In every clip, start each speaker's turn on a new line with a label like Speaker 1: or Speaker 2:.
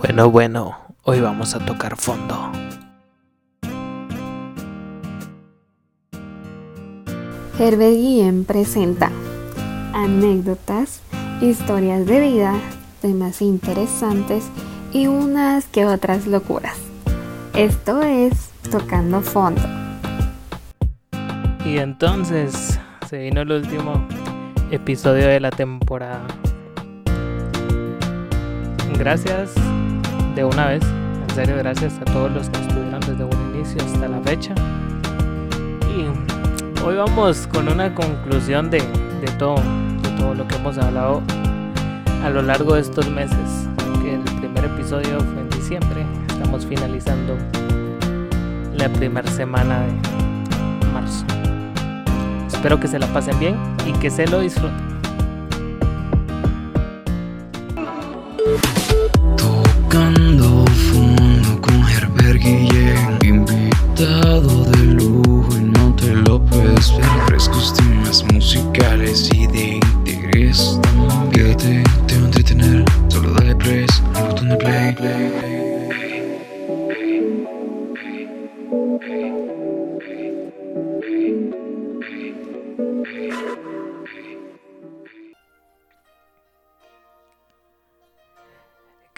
Speaker 1: Bueno, bueno, hoy vamos a tocar fondo.
Speaker 2: Herbert Guillén presenta anécdotas, historias de vida, temas interesantes y unas que otras locuras. Esto es Tocando Fondo.
Speaker 1: Y entonces se vino el último episodio de la temporada. Gracias de una vez, en serio, gracias a todos los que estuvieron desde un inicio hasta la fecha. Y hoy vamos con una conclusión de, de todo, de todo lo que hemos hablado a lo largo de estos meses. Que el primer episodio fue en diciembre, estamos finalizando la primera semana de marzo. Espero que se la pasen bien y que se lo disfruten.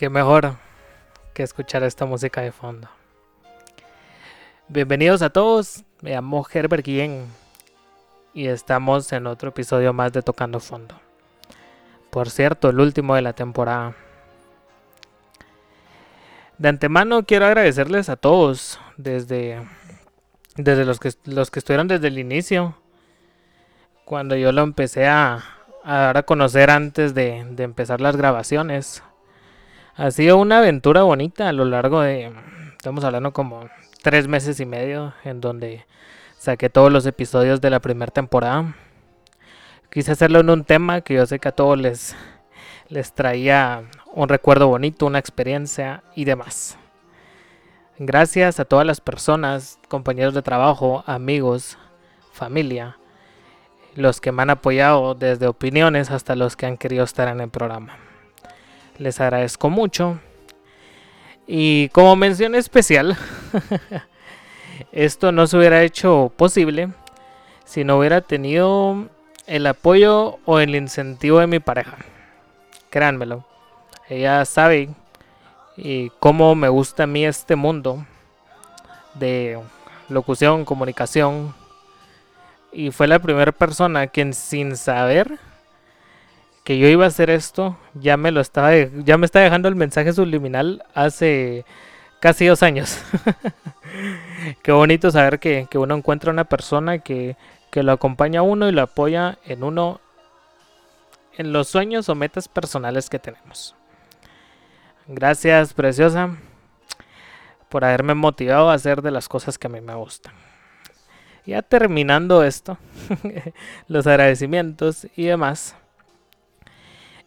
Speaker 1: Qué mejor que escuchar esta música de fondo. Bienvenidos a todos, me llamo Herbert Guillén y estamos en otro episodio más de Tocando Fondo. Por cierto, el último de la temporada. De antemano quiero agradecerles a todos, desde, desde los, que, los que estuvieron desde el inicio, cuando yo lo empecé a, a dar a conocer antes de, de empezar las grabaciones. Ha sido una aventura bonita a lo largo de, estamos hablando como tres meses y medio, en donde saqué todos los episodios de la primera temporada. Quise hacerlo en un tema que yo sé que a todos les, les traía un recuerdo bonito, una experiencia y demás. Gracias a todas las personas, compañeros de trabajo, amigos, familia, los que me han apoyado desde opiniones hasta los que han querido estar en el programa. Les agradezco mucho. Y como mención especial, esto no se hubiera hecho posible si no hubiera tenido el apoyo o el incentivo de mi pareja. Créanmelo. Ella sabe y cómo me gusta a mí este mundo de locución, comunicación. Y fue la primera persona quien sin saber que yo iba a hacer esto, ya me lo estaba, ya me está dejando el mensaje subliminal hace casi dos años. Qué bonito saber que, que, uno encuentra una persona que, que lo acompaña a uno y lo apoya en uno, en los sueños o metas personales que tenemos. Gracias, preciosa, por haberme motivado a hacer de las cosas que a mí me gustan. Ya terminando esto, los agradecimientos y demás.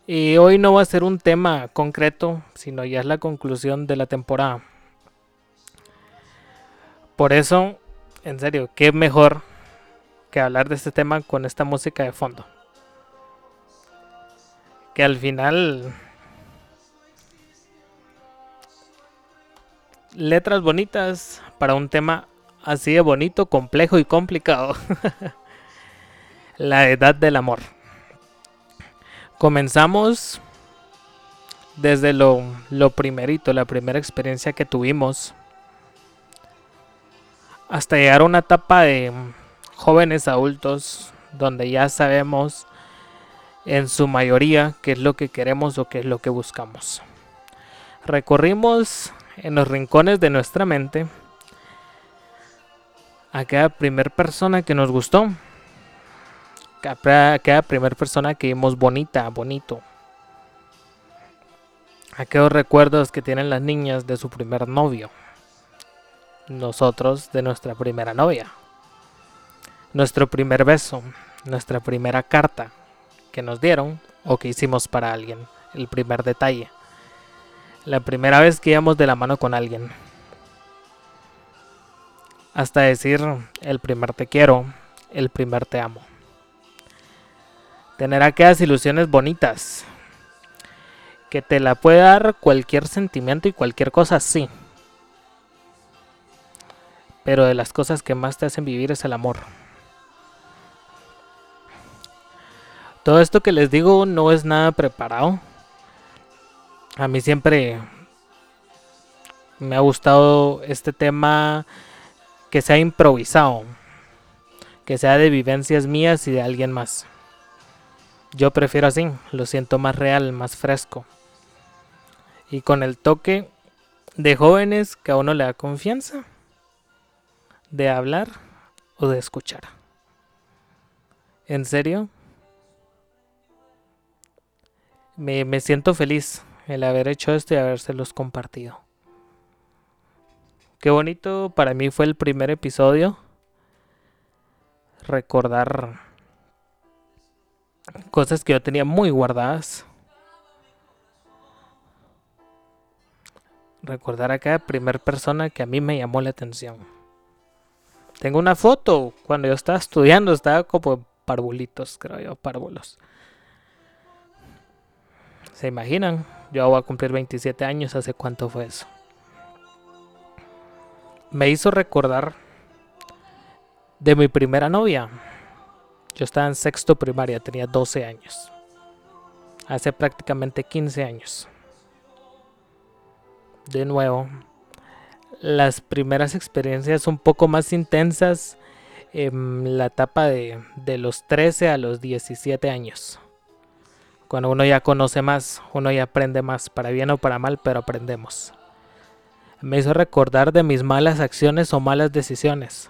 Speaker 1: Y hoy no va a ser un tema concreto, sino ya es la conclusión de la temporada. Por eso, en serio, qué mejor que hablar de este tema con esta música de fondo. Que al final... Letras bonitas para un tema así de bonito, complejo y complicado. la edad del amor. Comenzamos desde lo, lo, primerito, la primera experiencia que tuvimos, hasta llegar a una etapa de jóvenes adultos, donde ya sabemos en su mayoría qué es lo que queremos o qué es lo que buscamos. Recorrimos en los rincones de nuestra mente a aquella primera persona que nos gustó aquella primera persona que vimos bonita, bonito. Aquellos recuerdos que tienen las niñas de su primer novio. Nosotros de nuestra primera novia. Nuestro primer beso. Nuestra primera carta que nos dieron o que hicimos para alguien. El primer detalle. La primera vez que íbamos de la mano con alguien. Hasta decir el primer te quiero, el primer te amo tener aquellas ilusiones bonitas Que te la puede dar cualquier sentimiento y cualquier cosa, sí. Pero de las cosas que más te hacen vivir es el amor. Todo esto que les digo no es nada preparado. A mí siempre me ha gustado este tema que sea improvisado, que sea de vivencias mías y de alguien más. Yo prefiero así, lo siento más real, más fresco. Y con el toque de jóvenes que a uno le da confianza de hablar o de escuchar. En serio, me, me siento feliz el haber hecho esto y habérselos compartido. Qué bonito para mí fue el primer episodio. Recordar cosas que yo tenía muy guardadas. Recordar a cada primer persona que a mí me llamó la atención. Tengo una foto cuando yo estaba estudiando, estaba como parvulitos, creo yo, párvulos. ¿Se imaginan? Yo voy a cumplir 27 años, ¿hace cuánto fue eso? me hizo recordar de mi primera novia. Yo estaba en sexto primaria, tenía 12 años. Hace prácticamente 15 años. De nuevo, las primeras experiencias un poco más intensas en la etapa de, de los 13 a los 17 años. Cuando uno ya conoce más, uno ya aprende más, para bien o para mal, pero aprendemos me hizo recordar de mis malas acciones o malas decisiones,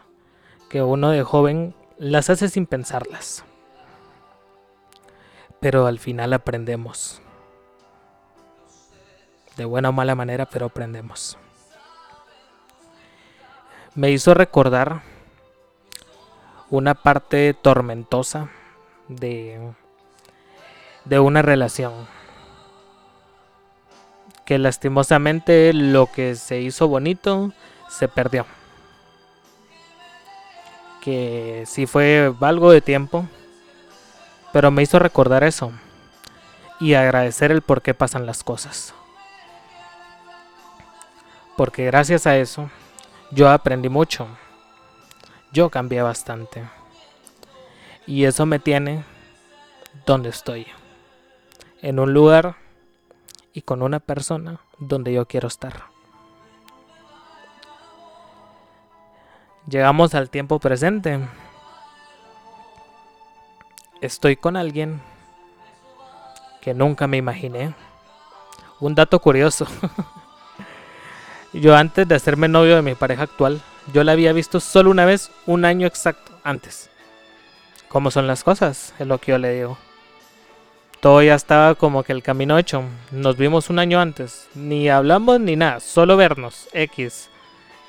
Speaker 1: que uno de joven las hace sin pensarlas. Pero al final aprendemos. De buena o mala manera, pero aprendemos. Me hizo recordar una parte tormentosa de, de una relación que lastimosamente lo que se hizo bonito se perdió. Que sí fue algo de tiempo, pero me hizo recordar eso y agradecer el por qué pasan las cosas. Porque gracias a eso yo aprendí mucho. Yo cambié bastante. Y eso me tiene donde estoy. En un lugar y con una persona donde yo quiero estar. Llegamos al tiempo presente. Estoy con alguien que nunca me imaginé. Un dato curioso. yo antes de hacerme novio de mi pareja actual, yo la había visto solo una vez, un año exacto antes. ¿Cómo son las cosas? Es lo que yo le digo todo ya estaba como que el camino hecho. Nos vimos un año antes. Ni hablamos ni nada, solo vernos, X,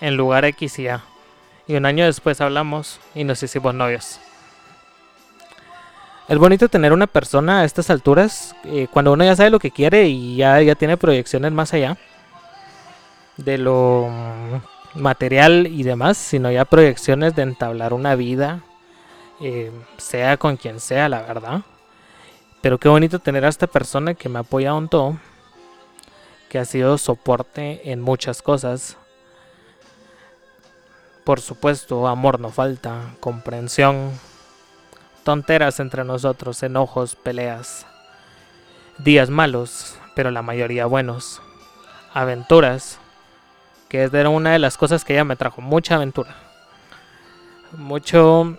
Speaker 1: en lugar X y A. Y un año después hablamos y nos hicimos novios. Es bonito tener una persona a estas alturas, eh, cuando uno ya sabe lo que quiere y ya, ya tiene proyecciones más allá de lo material y demás, sino ya proyecciones de entablar una vida, eh, sea con quien sea, la verdad. Pero qué bonito tener a esta persona que me apoya un todo, que ha sido soporte en muchas cosas. Por supuesto, amor no falta, comprensión, tonteras entre nosotros, enojos, peleas, días malos, pero la mayoría buenos, aventuras, que era una de las cosas que ella me trajo, mucha aventura, mucho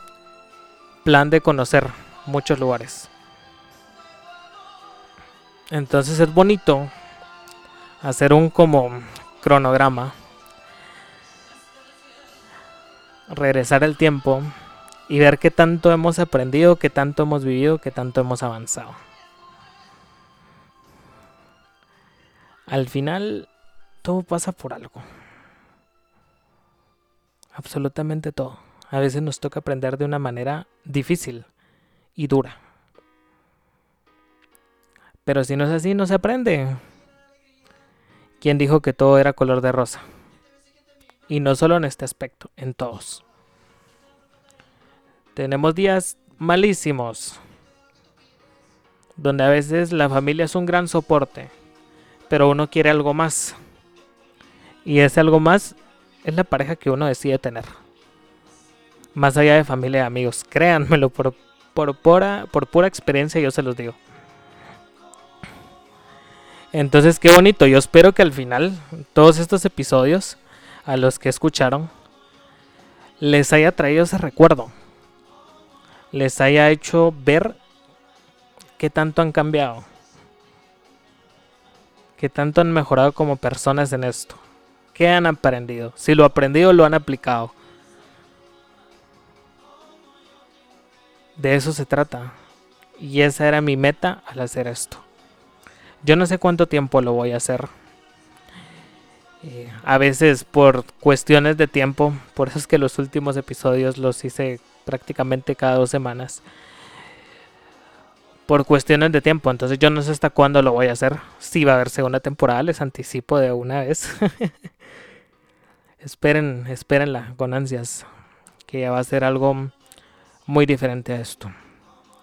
Speaker 1: plan de conocer muchos lugares. Entonces es bonito hacer un como cronograma, regresar el tiempo y ver qué tanto hemos aprendido, qué tanto hemos vivido, qué tanto hemos avanzado. Al final, todo pasa por algo. Absolutamente todo. A veces nos toca aprender de una manera difícil y dura. Pero si no es así, no se aprende. ¿Quién dijo que todo era color de rosa? Y no solo en este aspecto, en todos. Tenemos días malísimos, donde a veces la familia es un gran soporte, pero uno quiere algo más. Y ese algo más es la pareja que uno decide tener. Más allá de familia y amigos. Créanmelo, por, por, pura, por pura experiencia yo se los digo. Entonces, qué bonito. Yo espero que al final todos estos episodios, a los que escucharon, les haya traído ese recuerdo. Les haya hecho ver qué tanto han cambiado. Qué tanto han mejorado como personas en esto. ¿Qué han aprendido? Si lo aprendido, lo han aplicado. De eso se trata. Y esa era mi meta al hacer esto. Yo no sé cuánto tiempo lo voy a hacer. A veces por cuestiones de tiempo, por eso es que los últimos episodios los hice prácticamente cada dos semanas. Por cuestiones de tiempo, entonces yo no sé hasta cuándo lo voy a hacer. Si va a haber segunda temporada, les anticipo de una vez. esperen, espérenla con ansias, que ya va a ser algo muy diferente a esto.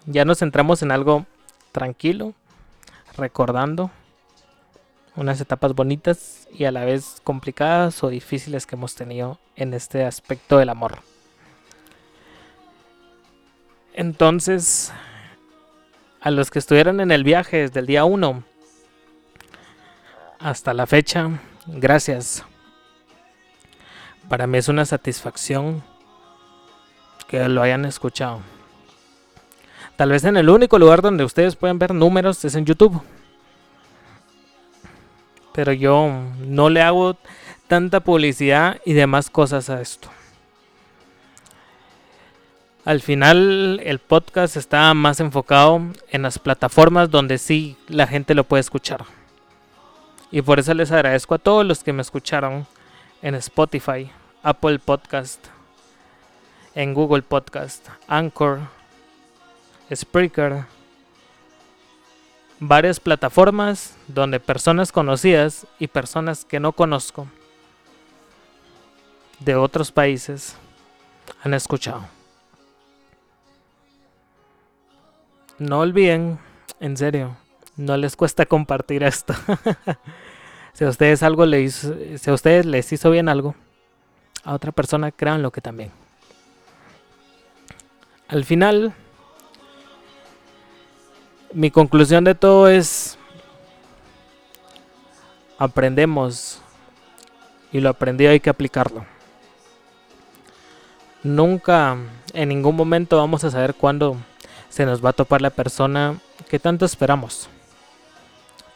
Speaker 1: Ya nos centramos en algo tranquilo, recordando unas etapas bonitas y a la vez complicadas o difíciles que hemos tenido en este aspecto del amor. Entonces, a los que estuvieron en el viaje desde el día 1 hasta la fecha, gracias. Para mí es una satisfacción que lo hayan escuchado. Tal vez en el único lugar donde ustedes pueden ver números es en YouTube. Pero yo no le hago tanta publicidad y demás cosas a esto. Al final el podcast está más enfocado en las plataformas donde sí la gente lo puede escuchar. Y por eso les agradezco a todos los que me escucharon en Spotify, Apple Podcast, en Google Podcast, Anchor, Spreaker, varias plataformas donde personas conocidas y personas que no conozco de otros países han escuchado. No olviden, en serio, no les cuesta compartir esto. si a ustedes algo les si a ustedes les hizo bien algo, a otra persona créanlo que también. Al final, mi conclusión de todo es, aprendemos y lo aprendido hay que aplicarlo. Nunca, en ningún momento vamos a saber cuándo se nos va a topar la persona que tanto esperamos.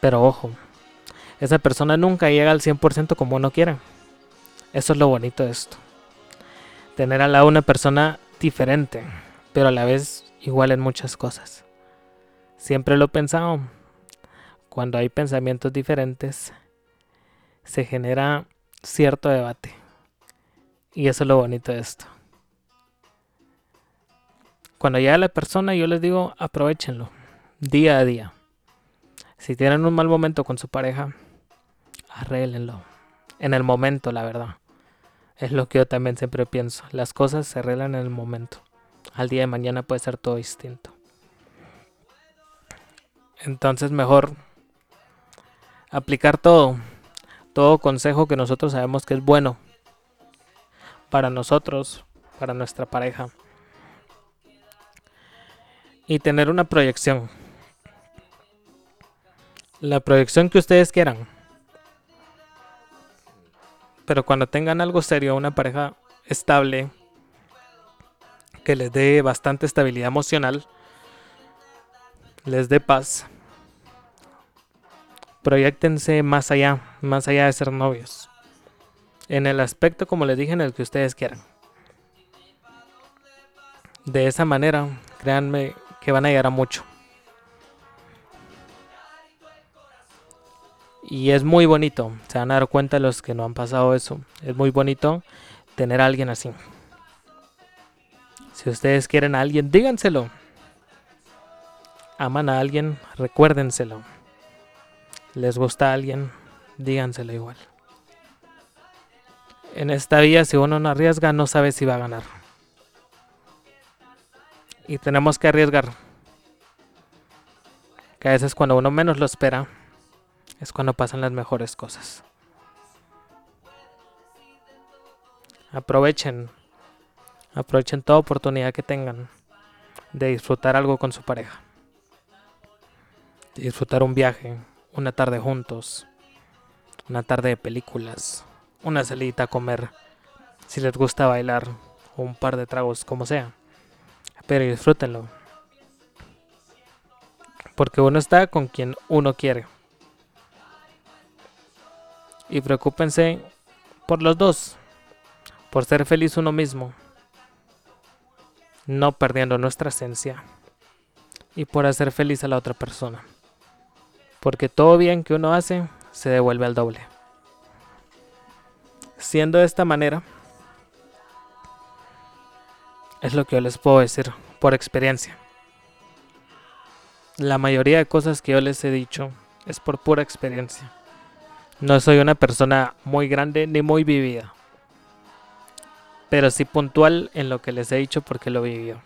Speaker 1: Pero ojo, esa persona nunca llega al 100% como uno quiere. Eso es lo bonito de esto. Tener al lado una persona diferente, pero a la vez igual en muchas cosas. Siempre lo he pensado. Cuando hay pensamientos diferentes, se genera cierto debate. Y eso es lo bonito de esto. Cuando llega la persona, yo les digo, aprovechenlo, día a día. Si tienen un mal momento con su pareja, arréglenlo. En el momento, la verdad. Es lo que yo también siempre pienso. Las cosas se arreglan en el momento al día de mañana puede ser todo distinto. Entonces mejor aplicar todo, todo consejo que nosotros sabemos que es bueno para nosotros, para nuestra pareja. Y tener una proyección. La proyección que ustedes quieran. Pero cuando tengan algo serio, una pareja estable, que les dé bastante estabilidad emocional, les dé paz. Proyectense más allá, más allá de ser novios. En el aspecto, como les dije, en el que ustedes quieran. De esa manera, créanme que van a llegar a mucho. Y es muy bonito, se van a dar cuenta los que no han pasado eso. Es muy bonito tener a alguien así. Si ustedes quieren a alguien, díganselo. Aman a alguien, recuérdenselo. Les gusta a alguien, díganselo igual. En esta vida, si uno no arriesga, no sabe si va a ganar. Y tenemos que arriesgar. Que a veces cuando uno menos lo espera, es cuando pasan las mejores cosas. Aprovechen, aprovechen toda oportunidad que tengan de disfrutar algo con su pareja. Disfrutar un viaje, una tarde juntos, una tarde de películas, una salida a comer, si les gusta bailar, un par de tragos, como sea. Pero disfrútenlo. Porque uno está con quien uno quiere. Y preocúpense por los dos. Por ser feliz uno mismo. No perdiendo nuestra esencia. Y por hacer feliz a la otra persona. Porque todo bien que uno hace se devuelve al doble. Siendo de esta manera, es lo que yo les puedo decir por experiencia. La mayoría de cosas que yo les he dicho es por pura experiencia. No soy una persona muy grande ni muy vivida. Pero sí puntual en lo que les he dicho porque lo vivió.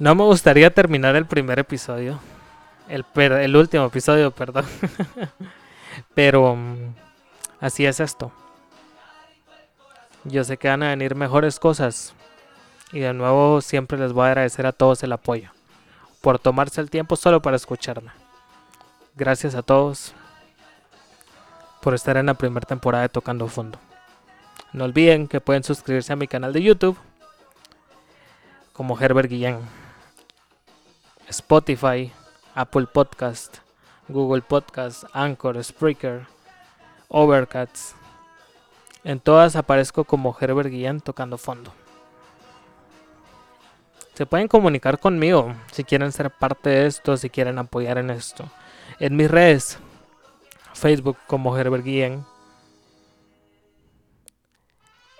Speaker 1: No me gustaría terminar el primer episodio. El, el último episodio, perdón. Pero mm, así es esto. Yo sé que van a venir mejores cosas. Y de nuevo siempre les voy a agradecer a todos el apoyo. Por tomarse el tiempo solo para escucharme. Gracias a todos por estar en la primera temporada de Tocando Fondo. No olviden que pueden suscribirse a mi canal de YouTube como Herbert Guillén. Spotify, Apple Podcast, Google Podcast, Anchor, Spreaker, Overcast en todas aparezco como Herbert Guillén tocando fondo. Se pueden comunicar conmigo si quieren ser parte de esto, si quieren apoyar en esto. En mis redes, Facebook como Herbert Guillén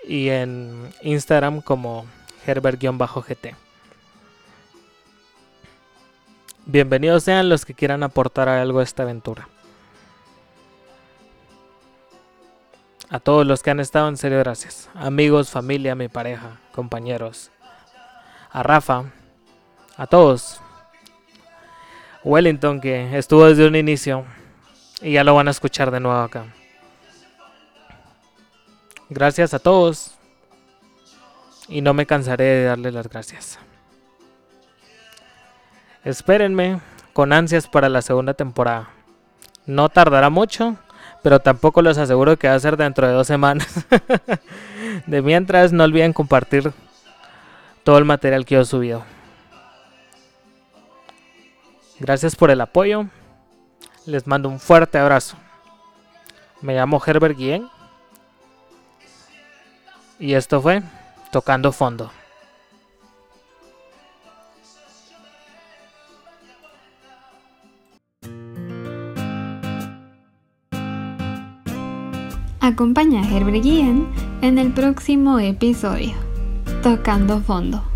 Speaker 1: y en Instagram como Herbert-GT. Bienvenidos sean los que quieran aportar algo a esta aventura. A todos los que han estado, en serio, gracias. Amigos, familia, mi pareja, compañeros. A Rafa. A todos. Wellington, que estuvo desde un inicio. Y ya lo van a escuchar de nuevo acá. Gracias a todos. Y no me cansaré de darle las gracias. Espérenme con ansias para la segunda temporada. No tardará mucho pero tampoco les aseguro que va a ser dentro de dos semanas. de mientras, no olviden compartir todo el material que yo he subido. Gracias por el apoyo. Les mando un fuerte abrazo. Me llamo Herbert Guillén. Y esto fue Tocando Fondo.
Speaker 2: Acompaña a Herbert Guillén en el próximo episodio, Tocando Fondo.